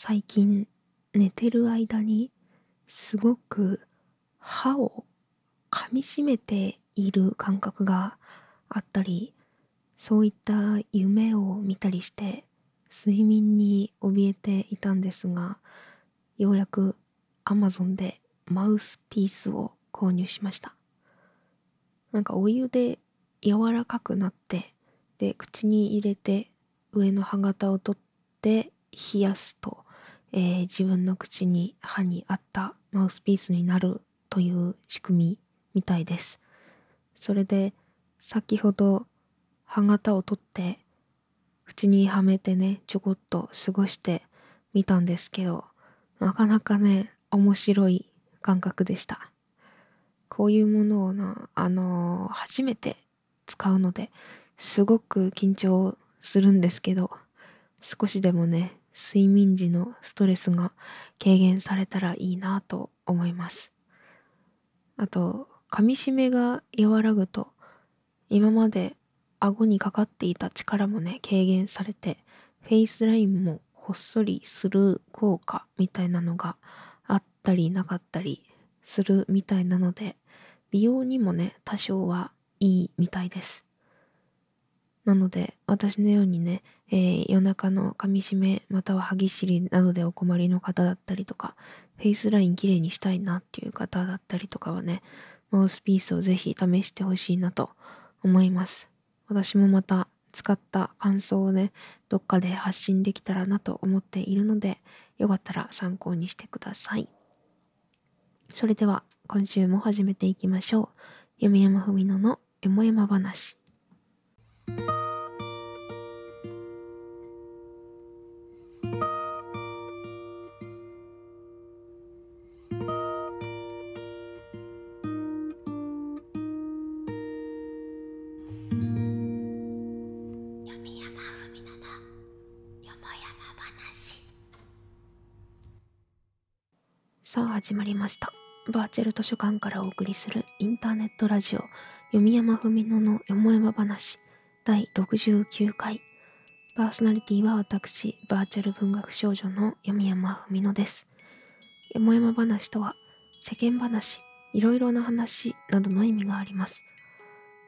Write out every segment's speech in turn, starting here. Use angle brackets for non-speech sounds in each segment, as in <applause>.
最近寝てる間にすごく歯を噛みしめている感覚があったりそういった夢を見たりして睡眠に怯えていたんですがようやく Amazon でマウスピースを購入しました。なんかお湯で柔らかくなってで口に入れて上の歯型を取って冷やすと、えー、自分の口に歯に合ったマウスピースになるという仕組みみたいです。それで先ほど歯型を取って口にはめてねちょこっと過ごしてみたんですけどなかなかね面白い感覚でした。こういうものをなあのー、初めて使うのですごく緊張するんですけど少しでもね睡眠時のストレスが軽減されたらいいなと思います。あと噛みしめが和らぐと今まで顎にかかっていた力もね軽減されてフェイスラインもほっそりする効果みたいなのがあったりなかったりするみたいなので美容にもね多少はいいみたいです。なので私のようにね、えー、夜中の噛みしめまたは歯ぎしりなどでお困りの方だったりとかフェイスラインきれいにしたいなっていう方だったりとかはねマウスピースをぜひ試してほしいなと思います。私もまた使った感想をねどっかで発信できたらなと思っているのでよかったら参考にしてください。それでは今週も始めていきましょう。読山文乃のよもやま話。始まりました。バーチャル図書館からお送りするインターネットラジオ読山文乃のよもやま話第69回。パーソナリティは私バーチャル文学少女の読山文乃です。よもやま話とは世間話いろいろな話などの意味があります。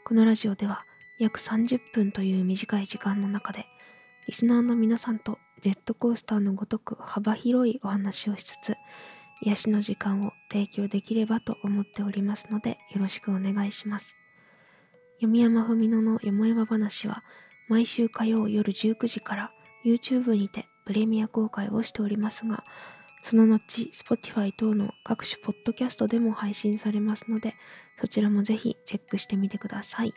このラジオでは約30分という短い時間の中でリスナーの皆さんとジェットコースターのごとく幅広いお話をしつつ癒しの時間を提供できればと思っておりますのでよろしくお願いします。読山文乃のよもやま話は毎週火曜夜19時から YouTube にてプレミア公開をしておりますがその後 Spotify 等の各種ポッドキャストでも配信されますのでそちらもぜひチェックしてみてください。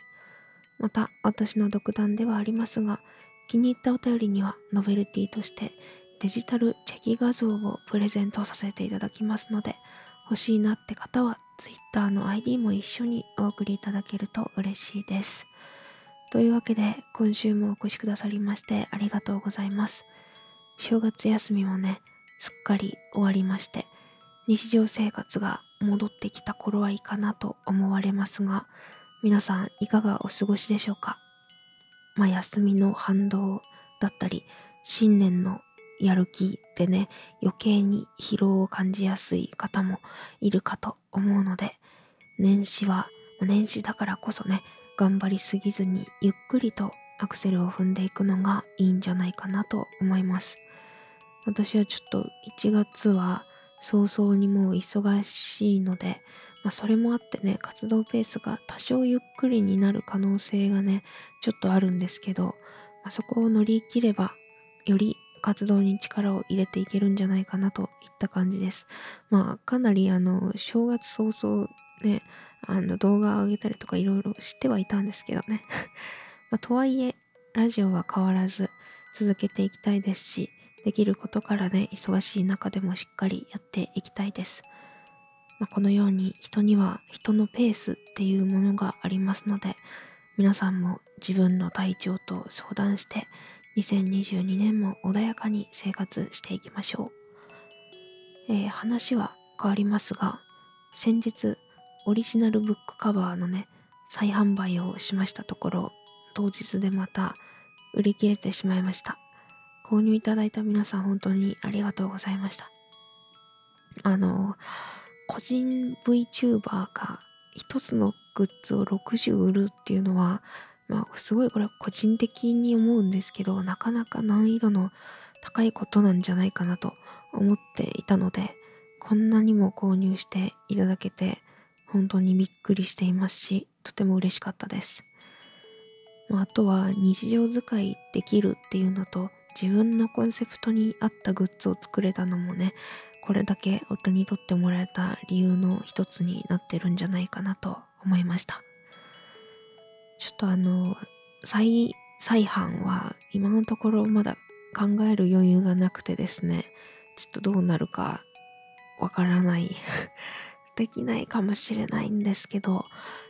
また私の独断ではありますが気に入ったお便りにはノベルティとしてデジタルチェキ画像をプレゼントさせていただきますので欲しいなって方は Twitter の ID も一緒にお送りいただけると嬉しいです。というわけで今週もお越しくださりましてありがとうございます。正月休みもねすっかり終わりまして日常生活が戻ってきた頃はいいかなと思われますが皆さんいかがお過ごしでしょうか？まあ休みの反動だったり新年のやる気でね余計に疲労を感じやすい方もいるかと思うので年始は年始だからこそね頑張りすぎずにゆっくりとアクセルを踏んでいくのがいいんじゃないかなと思います。私はちょっと1月は早々にもう忙しいので、まあ、それもあってね活動ペースが多少ゆっくりになる可能性がねちょっとあるんですけど、まあ、そこを乗り切ればより活動に力を入れていけるんじゃないかなといった感じです。まあかなりあの正月早々ねあの動画を上げたりとかいろいろしてはいたんですけどね。<laughs> まあ、とはいえラジオは変わらず続けていきたいですしできることからね忙しい中でもしっかりやっていきたいです。まあ、このように人には人のペースっていうものがありますので皆さんも自分の体調と相談して2022年も穏やかに生活していきましょう、えー、話は変わりますが先日オリジナルブックカバーのね再販売をしましたところ当日でまた売り切れてしまいました購入いただいた皆さん本当にありがとうございました。あの、個人 VTuber が一つのグッズを60売るっていうのは、まあ、すごいこれは個人的に思うんですけど、なかなか難易度の高いことなんじゃないかなと思っていたので、こんなにも購入していただけて、本当にびっくりしていますし、とても嬉しかったです。まあとは日常使いできるっていうのと自分のコンセプトに合ったグッズを作れたのもねこれだけお手に取ってもらえた理由の一つになってるんじゃないかなと思いましたちょっとあの再再販は今のところまだ考える余裕がなくてですねちょっとどうなるかわからない <laughs> できないかもしれないんですけど、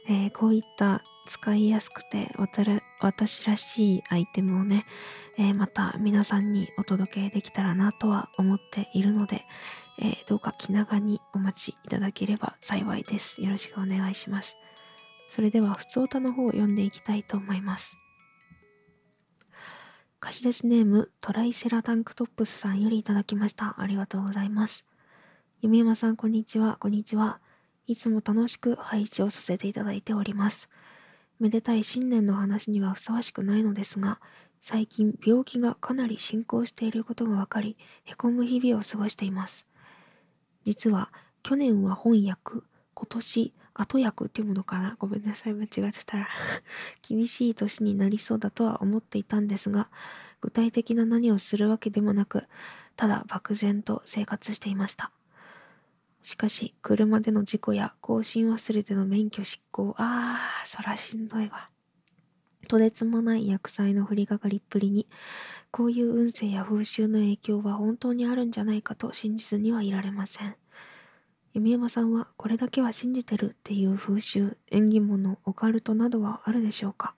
えー、こういった使いやすくて私らしいアイテムをね、えー、また皆さんにお届けできたらなとは思っているので、えー、どうか気長にお待ちいただければ幸いです。よろしくお願いします。それでは、普通歌の方を読んでいきたいと思います。貸し出しネーム、トライセラタンクトップスさんよりいただきました。ありがとうございます。弓山さん、こんにちは。こんにちは。いつも楽しく配置をさせていただいております。めでたい新年の話にはふさわしくないのですが、最近病気がかなり進行していることが分かり、へこむ日々を過ごしています。実は、去年は翻訳、今年、後役っていうものかな？ごめんなさい、間違ってたら <laughs> 厳しい年になりそうだとは思っていたんですが、具体的な何をするわけでもなく、ただ漠然と生活していました。しかし、車での事故や更新忘れての免許執行、ああ、そらしんどいわ。とてつもない薬剤の降りかかりっぷりに、こういう運勢や風習の影響は本当にあるんじゃないかと信じずにはいられません。弓山さんはこれだけは信じてるっていう風習、縁起物、オカルトなどはあるでしょうか？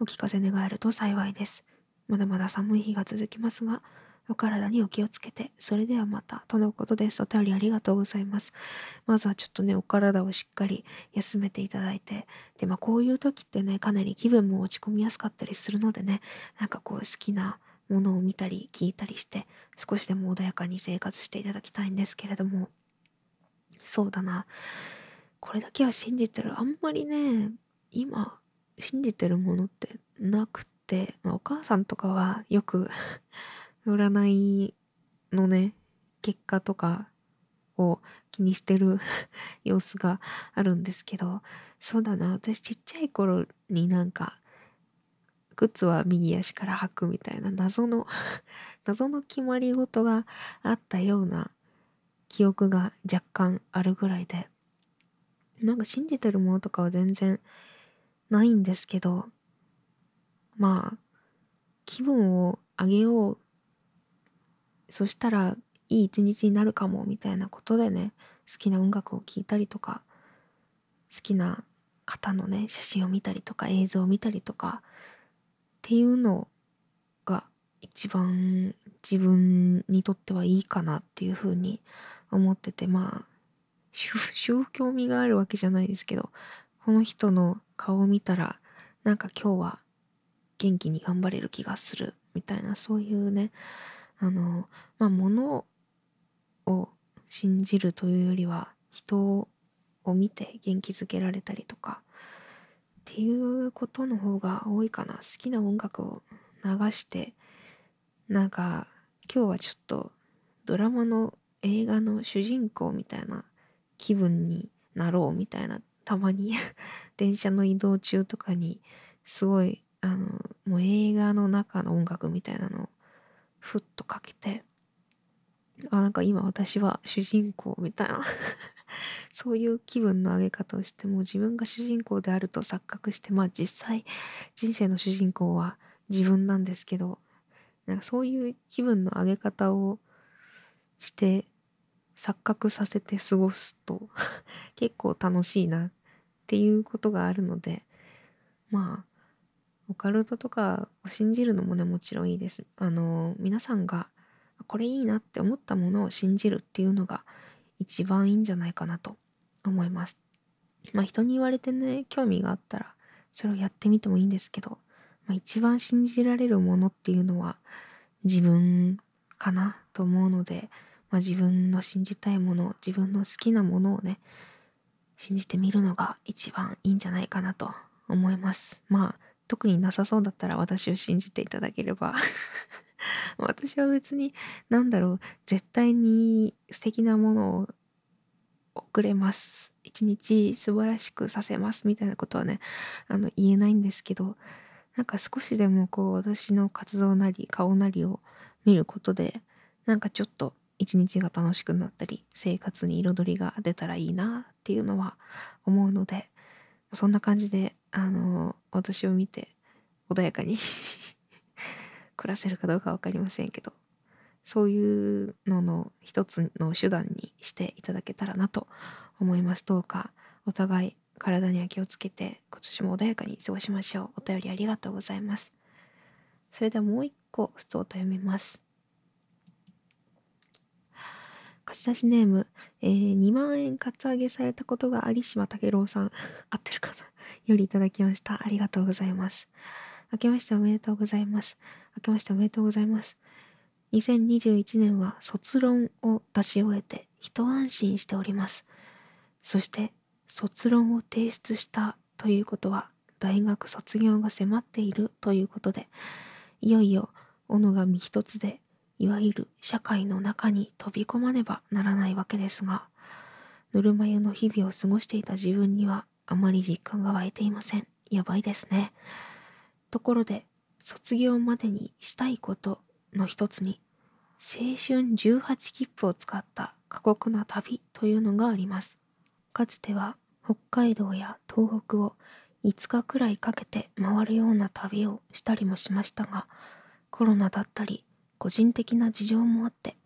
お聞かせ願えると幸いです。まだまだ寒い日が続きますが、お体にお気をつけて、それではまた、とのことです。お便りありがとうございます。まずはちょっとね、お体をしっかり休めていただいて、で、まあこういう時ってね、かなり気分も落ち込みやすかったりするのでね、なんかこう好きなものを見たり聞いたりして、少しでも穏やかに生活していただきたいんですけれども、そうだな。これだけは信じてる。あんまりね、今、信じてるものってなくて、まあ、お母さんとかはよく <laughs> 占いのね、結果とかを気にしてる <laughs> 様子があるんですけど、そうだな、私ちっちゃい頃になんか、靴は右足から履くみたいな謎の <laughs> 謎の決まり事があったような記憶が若干あるぐらいで、なんか信じてるものとかは全然ないんですけど、まあ、気分を上げようそしたらいい一日になるかもみたいなことでね好きな音楽を聴いたりとか好きな方のね写真を見たりとか映像を見たりとかっていうのが一番自分にとってはいいかなっていうふうに思思っててまあ宗教 <laughs> 味があるわけじゃないですけどこの人の顔を見たらなんか今日は元気に頑張れる気がするみたいなそういうねあのまあ物を信じるというよりは人を見て元気づけられたりとかっていうことの方が多いかな。好きな音楽を流してなんか今日はちょっとドラマの映画の主人公みたいな気分になろうみたいなたまに。<laughs> 電車の移動中とかにすごいあのもう映画の中の音楽みたいなのをふっとかけてあなんか今私は主人公みたいな。<laughs> そういう気分の上げ方をしても自分が主人公であると錯覚してまあ実際人生の主人公は自分なんですけどなんかそういう気分の上げ方をして錯覚させて過ごすと <laughs> 結構楽しいなっていうことがあるのでまあオカルトとかを信じるのもねもちろんいいです。あの皆さんがこれいいなって思ったものを信じるっていうのが一番いいんじゃないかなと思います。まあ人に言われてね興味があったらそれをやってみてもいいんですけど、まあ、一番信じられるものっていうのは自分かなと思うので、まあ、自分の信じたいもの自分の好きなものをね信じてみるのが一番いいんじゃないかなと思います。まあ特になさそうだったら私を信じていただければ。<laughs> 私は別に何だろう絶対に素敵なものを送れます。一日素晴らしくさせます。みたいなことはねあの言えないんですけどなんか少しでもこう私の活動なり顔なりを見ることでなんかちょっと一日が楽しくなったり生活に彩りが出たらいいなっていうのは思うのでそんな感じであの私を見て穏やかに <laughs> 暮らせるかどうか分かりませんけどそういうのの一つの手段にしていただけたらなと思います。どうかお互い体には気をつけて今年も穏やかに過ごしましょう。お便りありがとうございます。それではもう一個普通と読みます。貸し出しネーム、えー、2万円カツアゲされたことが有島武郎さん、<laughs> 合ってるかな？よりいただきました。ありがとうございます。明けましておめでとうございます。明けましておめでとうございます。2021年は卒論を出し終えて一安心しております。そして卒論を提出したということは大学卒業が迫っているということでいよいよ己が身一つでいわゆる社会の中に飛び込まねばならないわけですがぬるま湯の日々を過ごしていた自分にはあまり実感が湧いていません。やばいですね。ところで卒業までにしたいことの一つに青春18切符を使った過酷な旅というのがあります。かつては北海道や東北を5日くらいかけて回るような旅をしたりもしましたがコロナだったり個人的な事情もあって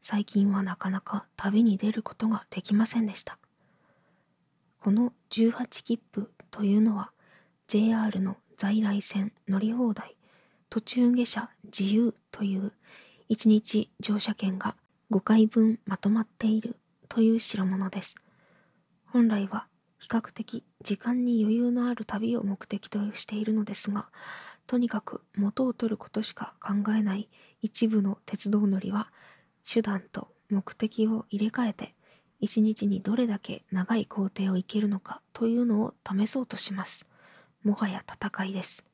最近はなかなか旅に出ることができませんでした。この18切符というのは JR の在来線乗り放題途中下車自由という1日乗車券が5回分まとまっているという代物です。本来は比較的時間に余裕のある旅を目的としているのですがとにかく元を取ることしか考えない一部の鉄道乗りは手段と目的を入れ替えて一日にどれだけ長い行程を行けるのかというのを試そうとします。もはや戦いです。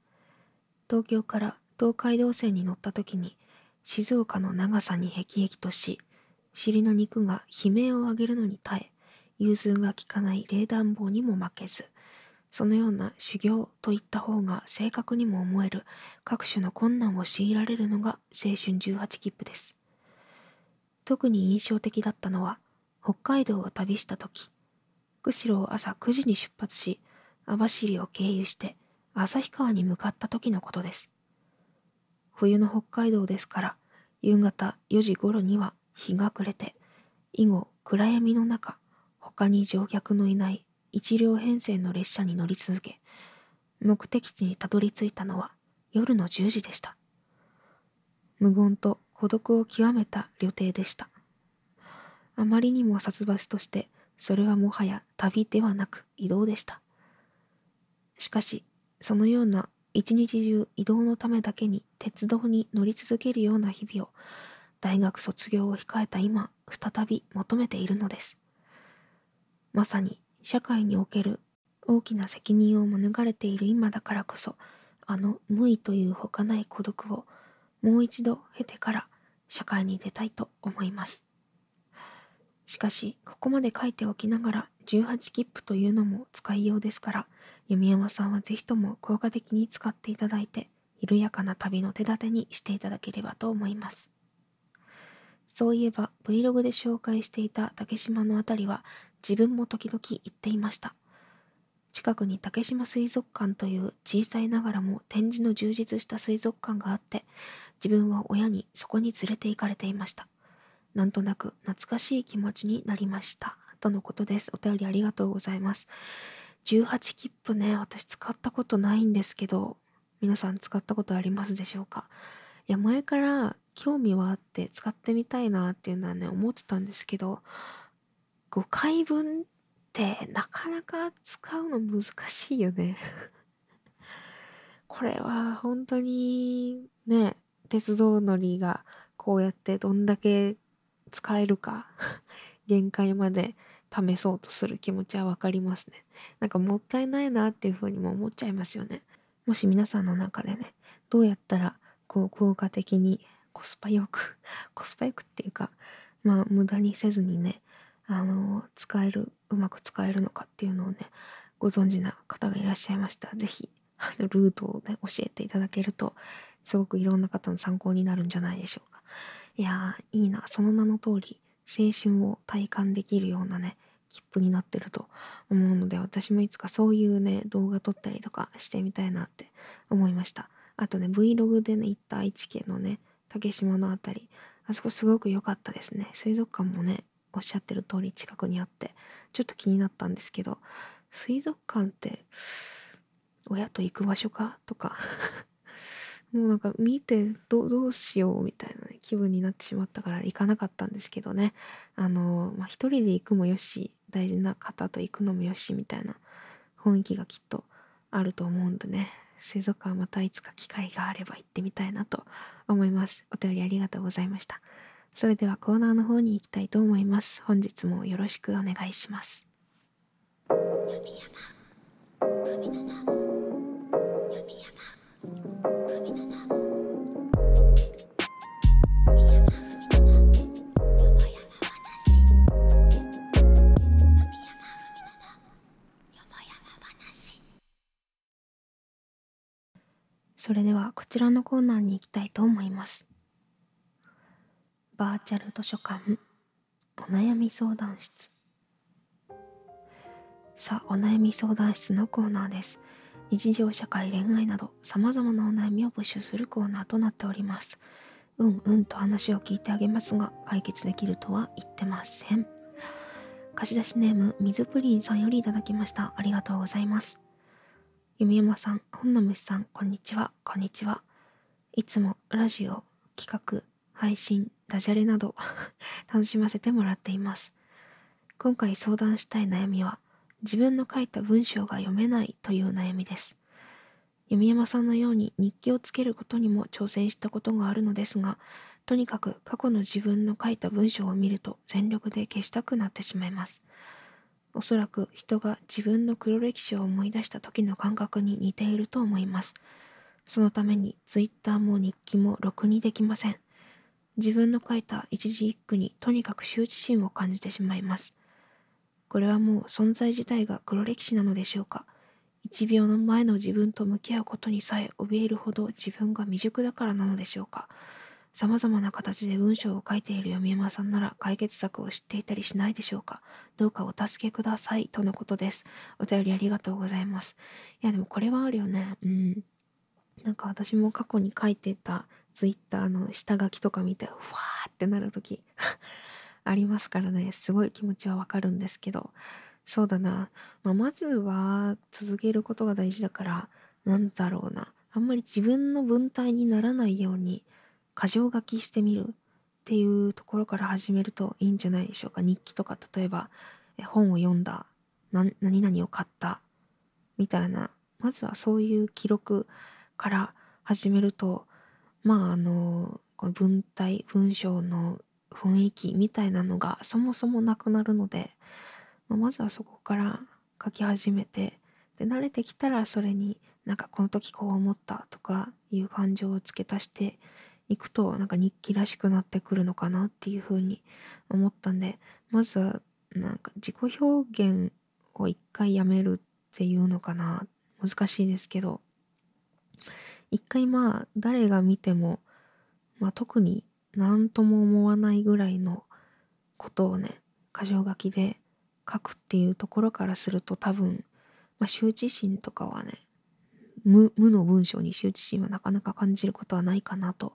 東京から東海道線に乗った時に静岡の長さに辟易とし尻の肉が悲鳴を上げるのに耐え融通が利かない冷暖房にも負けずそのような修行といった方が正確にも思える各種の困難を強いられるのが青春18切符です。特に印象的だったのは北海道を旅した時釧路を朝9時に出発し網走を経由して旭川に向かった時のことです。冬の北海道ですから夕方4時頃には日が暮れて以後暗闇の中他に乗客のいない一両編成の列車に乗り続け目的地にたどり着いたのは夜の10時でした。無言と孤独を極めた旅程でした。あまりにも殺伐としてそれはもはや旅ではなく移動でした。しかしそのような一日中移動のためだけに鉄道に乗り続けるような日々を大学卒業を控えた今再び求めているのです。まさに社会における大きな責任を免れている今だからこそあの無意という他ない孤独をもう一度経てから社会に出たいと思います。しかしここまで書いておきながら18切符というのも使いようですから弓山さんは是非とも効果的に使っていただいて緩やかな旅の手立てにしていただければと思います。そういえば Vlog で紹介していた竹島の辺りは自分も時々行っていました。近くに竹島水族館という小さいながらも展示の充実した水族館があって自分は親にそこに連れて行かれていました。なんとなく懐かしい気持ちになりました。とのことです。お便りありがとうございます。18切符ね私使ったことないんですけど皆さん使ったことありますでしょうか？いや前から興味はあって使ってみたいなっていうのはね思ってたんですけど5回分ってなかなか使うの難しいよね <laughs> これは本当にね鉄道乗りがこうやってどんだけ使えるか <laughs> 限界まで試そうとする気持ちはわかりますね。なんかもったいないなっていうふうにも思っちゃいますよね。もし皆さんの中でね、どうやったらこう効果的にコスパよく、<laughs> コスパよくっていうか、まあ無駄にせずにね、あの、使える、うまく使えるのかっていうのをね、ご存知な方がいらっしゃいましたら、是非あの、ルートをね、教えていただけると、すごくいろんな方の参考になるんじゃないでしょうか。いやー、いいな。その名の通り、青春を体感できるようなね、切符になってると思うので、私もいつかそういうね、動画撮ったりとかしてみたいなって思いました。あとね、Vlog でね、行った愛知県のね、竹島のあたり、あそこすごく良かったですね。水族館もね、おっしゃってる通り近くにあって、ちょっと気になったんですけど、水族館って、親と行く場所か？とか。<laughs> もうなんか見てどどうしようみたいな、ね、気分になってしまったから行かなかったんですけどね。あの、まあ、一人で行くもよし大事な方と行くのもよしみたいな雰囲気がきっとあると思うんでね。水族館またいつか機会があれば行ってみたいなと思います。お便りありがとうございました。それではコーナーの方に行きたいと思います。本日もよろしくお願いします。それではこちらのコーナーに行きたいと思います。バーチャル図書館お悩み相談室。さあお悩み相談室のコーナーです。日常社会恋愛など様々なお悩みを募集するコーナーとなっております。うんうんと話を聞いてあげますが解決できるとは言ってません。貸し出しネーム水プリンさんよりいただきました。ありがとうございます。弓山さん、本の虫さん、こんにちは、こんにちは。いつもラジオ、企画、配信、ダジャレなど <laughs> 楽しませてもらっています。今回相談したい悩みは、自分の書いた文章が読めないという悩みです。弓山さんのように日記をつけることにも挑戦したことがあるのですが、とにかく過去の自分の書いた文章を見ると全力で消したくなってしまいます。おそらく人が自分の黒歴史を思い出した時の感覚に似ていると思います。そのために Twitter も日記もろくにできません。自分の書いた一字一句にとにかく羞恥心を感じてしまいます。これはもう存在自体が黒歴史なのでしょうか？一秒の前の自分と向き合うことにさえ怯えるほど自分が未熟だからなのでしょうか？様々な形で文章を書いている読山さんなら解決策を知っていたりしないでしょうかどうかお助けくださいとのことです。お便りありがとうございます。いやでもこれはあるよね。うん。なんか私も過去に書いてたツイッターの下書きとか見て、ふわーってなるとき <laughs> ありますからね。すごい気持ちはわかるんですけど。そうだな。まあ、まずは続けることが大事だから、なんだろうな。あんまり自分の文体にならないように箇条書きしてみるっていうところから始めるといいんじゃないでしょうか。日記とか例えば本を読んだ何々を買ったみたいな。まずはそういう記録から始めるとまああのこの文体文章の雰囲気みたいなのがそもそもなくなるので、まあ、まずはそこから書き始めてで慣れてきたらそれになんかこの時こう思ったとかいう感情を付け足していくとなんか日記らしくなってくるのかなっていうふうに思ったんでまずはなんか自己表現を一回やめるっていうのかな。難しいですけど。一回まあ誰が見ても、まあ、特に何とも思わないぐらいのことをね箇条書きで書くっていうところからすると多分、まあ、羞恥心とかはね無無の文章に羞恥心はなかなか感じることはないかなと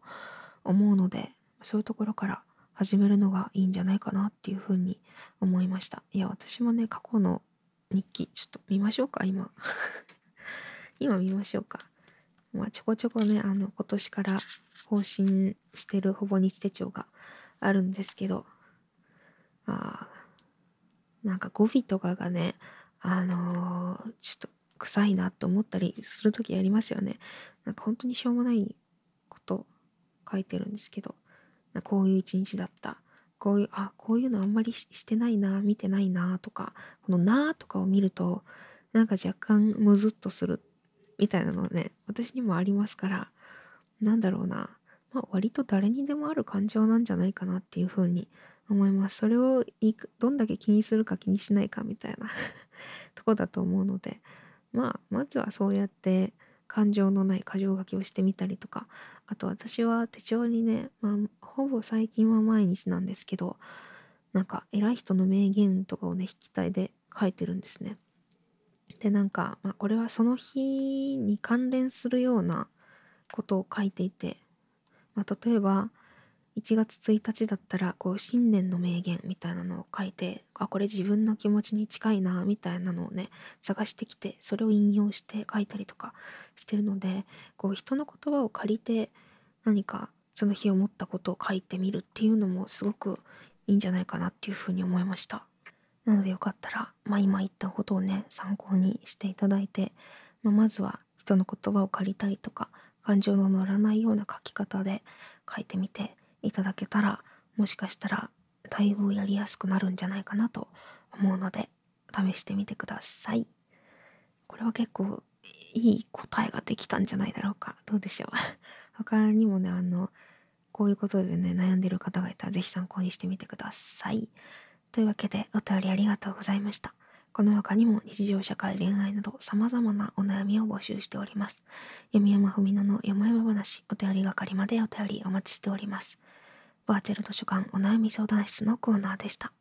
思うのでそういうところから始めるのがいいんじゃないかなっていうふうに思いました。いや私もね過去の日記ちょっと見ましょうか今。<laughs> 今見ましょうか。まあちょこちょこねあの今年から更新してるほぼ日手帳があるんですけどあなんか語尾とかがねあのー、ちょっと臭いなと思ったりする時ありますよね。なんか本当にしょうもないこと書いてるんですけどこういう一日だった。こういうあこういうのあんまりしてないな見てないなとかこの「な」とかを見るとなんか若干ムズっとするみたいなのはね私にもありますからなんだろうな。まあ割と誰にでもある感情なんじゃないかなっていうふうに思います。それをどんだけ気にするか気にしないかみたいな <laughs> とこだと思うのでまあまずはそうやって感情のない箇条書きをしてみたりとかあと私は手帳にね、まあ、ほぼ最近は毎日なんですけどなんか偉い人の名言とかをね筆記体で書いてるんですね。でなんか、まあ、これはその日に関連するようなことを書いていて、まあ、例えば1月1日だったらこう新年の名言みたいなのを書いてあこれ自分の気持ちに近いなみたいなのをね探してきてそれを引用して書いたりとかしてるのでこう人の言葉を借りて何かその日思ったことを書いてみるっていうのもすごくいいんじゃないかなっていうふうに思いました。なのでよかったら、まあ、今言ったことをね参考にしていただいて、まあ、まずは人の言葉を借りたりとか感情の乗らないような書き方で書いてみていただけたらもしかしたらだいぶやりやすくなるんじゃないかなと思うので試してみてください。これは結構いい答えができたんじゃないだろうか。どうでしょう。<laughs> 他にもねあのこういうことでね悩んでる方がいたら是非参考にしてみてください。というわけでお便りありがとうございました。この他にも日常社会恋愛など様々なお悩みを募集しております。読山文乃のよもやま話お便り係までお便りお待ちしております。バーチャル図書館お悩み相談室のコーナーでした。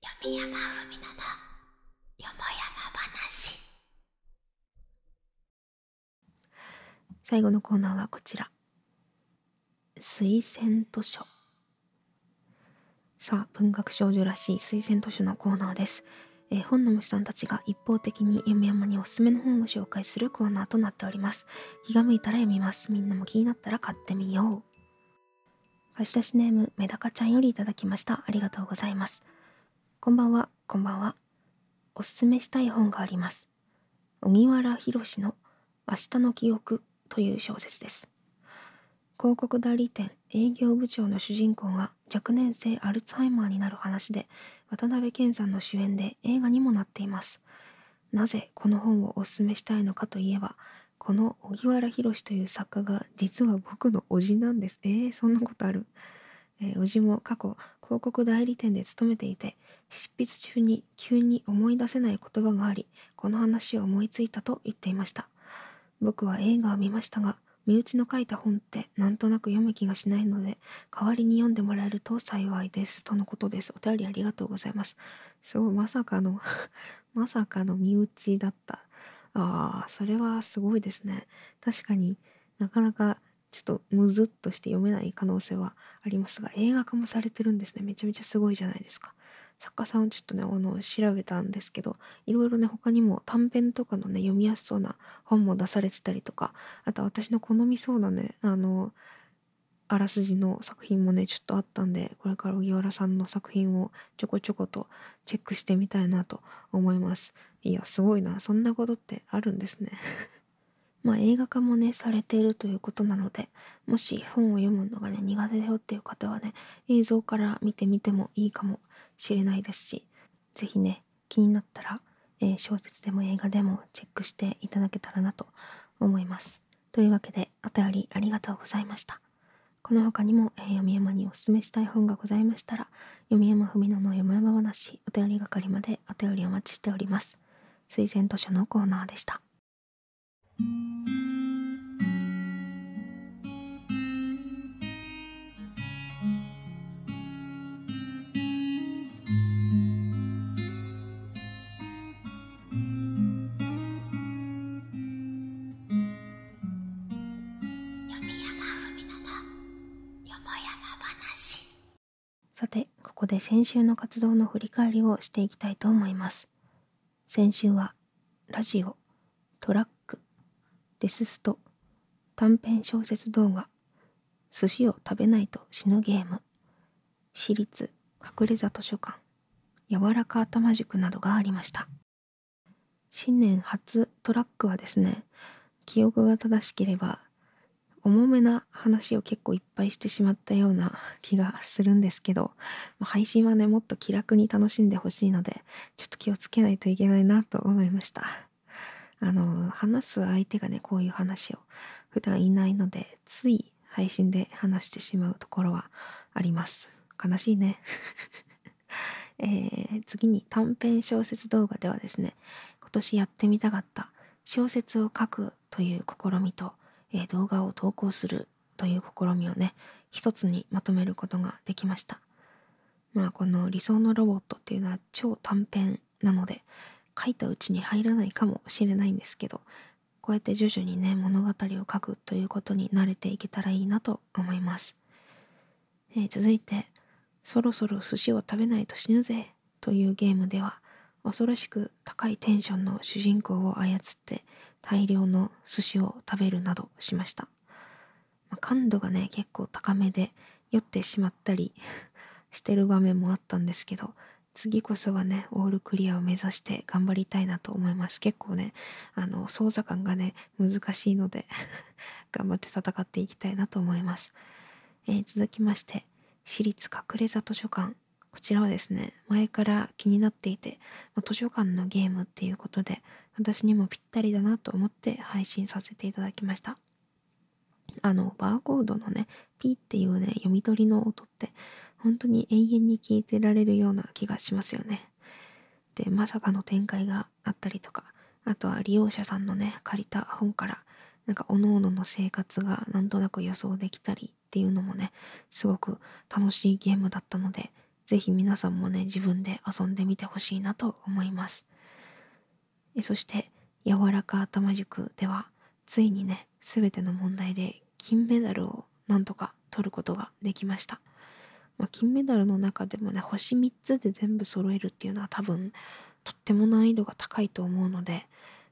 読山文乃のよもやま話。最後のコーナーはこちら。推薦図書さあ、文学少女らしい推薦図書のコーナーです。えー、本の虫さんたちが一方的に読み山におすすめの本を紹介するコーナーとなっております。気が向いたら読みます。みんなも気になったら買ってみよう。貸し出しネーム、メダカちゃんよりいただきました。ありがとうございます。こんばんは、こんばんは。おすすめしたい本があります。荻原博の明日の記憶という小説です。広告代理店営業部長の主人公が若年性アルツハイマーになる話で渡辺謙さんの主演で映画にもなっています。なぜこの本をおすすめしたいのかといえばこの荻原宏という作家が実は僕の叔父なんです。えー、そんなことある、えー、叔父も過去広告代理店で勤めていて執筆中に急に思い出せない言葉がありこの話を思いついたと言っていました。僕は映画を見ましたが身内の書いた本ってなんとなく読む気がしないので代わりに読んでもらえると幸いです。とのことです。お便りありがとうございます。すごいまさかの <laughs> まさかの身内だった。ああそれはすごいですね。確かになかなかちょっとむずっとして読めない可能性はありますが映画化もされてるんですね。めちゃめちゃすごいじゃないですか。作家さんをちょっとねあの調べたんですけどいろいろね他にも短編とかのね読みやすそうな本も出されてたりとかあと私の好みそうなねあのあらすじの作品もねちょっとあったんでこれから荻原さんの作品をちょこちょことチェックしてみたいなと思います。いやすごいなそんなことってあるんですね。<laughs> まあ映画化もねされているということなのでもし本を読むのがね苦手だよっていう方はね映像から見てみてもいいかもしれないですし是非ね気になったら、えー、小説でも映画でもチェックしていただけたらなと思います。というわけでお便りありがとうございました。この他にも、えー、読み山におすすめしたい本がございましたら読み山ふみのの読み山話お便り係までお便りお待ちしております。推薦図書のコーナーでした。で先週の活動の振り返りをしていきたいと思います。先週は、ラジオ、トラック、デススト、短編小説動画、寿司を食べないと死ぬゲーム私立隠れ座図書館柔らか頭塾などがありました新年初トラックはですね記憶が正しければ重めな話を結構いっぱいしてしまったような気がするんですけど配信はねもっと気楽に楽しんでほしいのでちょっと気をつけないといけないなと思いました。あの話す相手がねこういう話を普段いないのでつい配信で話してしまうところはあります。悲しいね。<laughs> えー、次に短編小説動画ではですね今年やってみたかった小説を書くという試みと、えー、動画を投稿するという試みをね一つにまとめることができました。まあこの理想のロボットっていうのは超短編なので書いたうちに入らないかもしれないんですけどこうやって徐々にね物語を書くということに慣れていけたらいいなと思います、えー、続いてそろそろ寿司を食べないと死ぬぜというゲームでは恐ろしく高いテンションの主人公を操って大量の寿司を食べるなどしました、まあ、感度がね結構高めで酔ってしまったり <laughs> してる場面もあったんですけど次こそはねオールクリアを目指して頑張りたいなと思います。結構ねあの操作感がね難しいので <laughs> 頑張って戦っていきたいなと思います、えー、続きまして私立隠れ座図書館。こちらはですね前から気になっていて、ま図書館のゲームっていうことで私にもぴったりだなと思って配信させていただきました。あのバーコードのねピっていうね読み取りの音って本当に永遠に聞いてられるような気がしますよね。でまさかの展開があったりとかあとは利用者さんのね借りた本からなんか各々の生活がなんとなく予想できたりっていうのもねすごく楽しいゲームだったので是非皆さんもね自分で遊んでみてほしいなと思います。そして柔らか頭塾ではついにね全ての問題で金メダルをなんとか取ることができました、まあ、金メダルの中でもね星3つで全部揃えるっていうのは多分とっても難易度が高いと思うので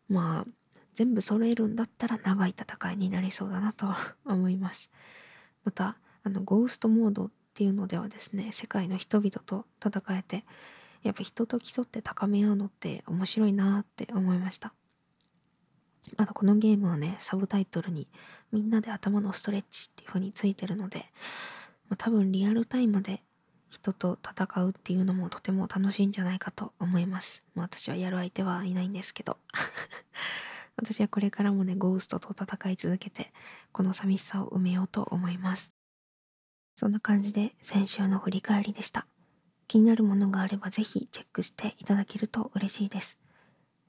まあ全部揃えるんだったら長い戦いになりそうだなと <laughs> 思います。またあのゴーストモードっていうのではですね世界の人々と戦えてやっぱ人と競って高め合うのって面白いなって思いましたあとこのゲームはねサブタイトルにみんなで頭のストレッチっていう風についてるので、ま、多分リアルタイムで人と戦うっていうのもとても楽しいんじゃないかと思います、まあ、私はやる相手はいないんですけど <laughs> 私はこれからもね、ゴーストと戦い続けて、この寂しさを埋めようと思います。そんな感じで先週の振り返りでした。気になるものがあればぜひチェックしていただけると嬉しいです。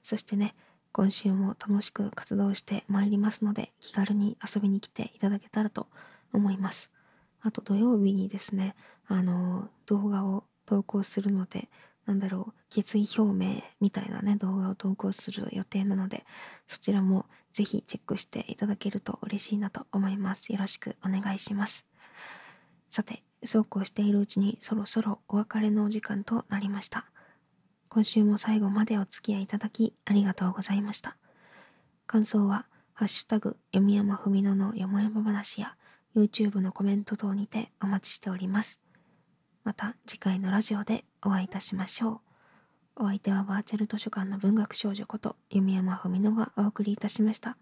そしてね、今週も楽しく活動してまいりますので、気軽に遊びに来ていただけたらと思います。あと土曜日にですね、あの動画を投稿するので、なんだろう決意表明みたいなね動画を投稿する予定なのでそちらもぜひチェックしていただけると嬉しいなと思いますよろしくお願いしますさてそうこうしているうちにそろそろお別れのお時間となりました。今週も最後までお付き合いいただきありがとうございました。感想はハッシュタグ読み山ふみののよもやま話や YouTube のコメント等にてお待ちしております。また次回のラジオでお会いいたしましょう。お相手はバーチャル図書館の文学少女こと弓山文乃がお送りいたしました。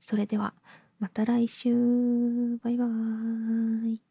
それではまた来週。バイバーイ。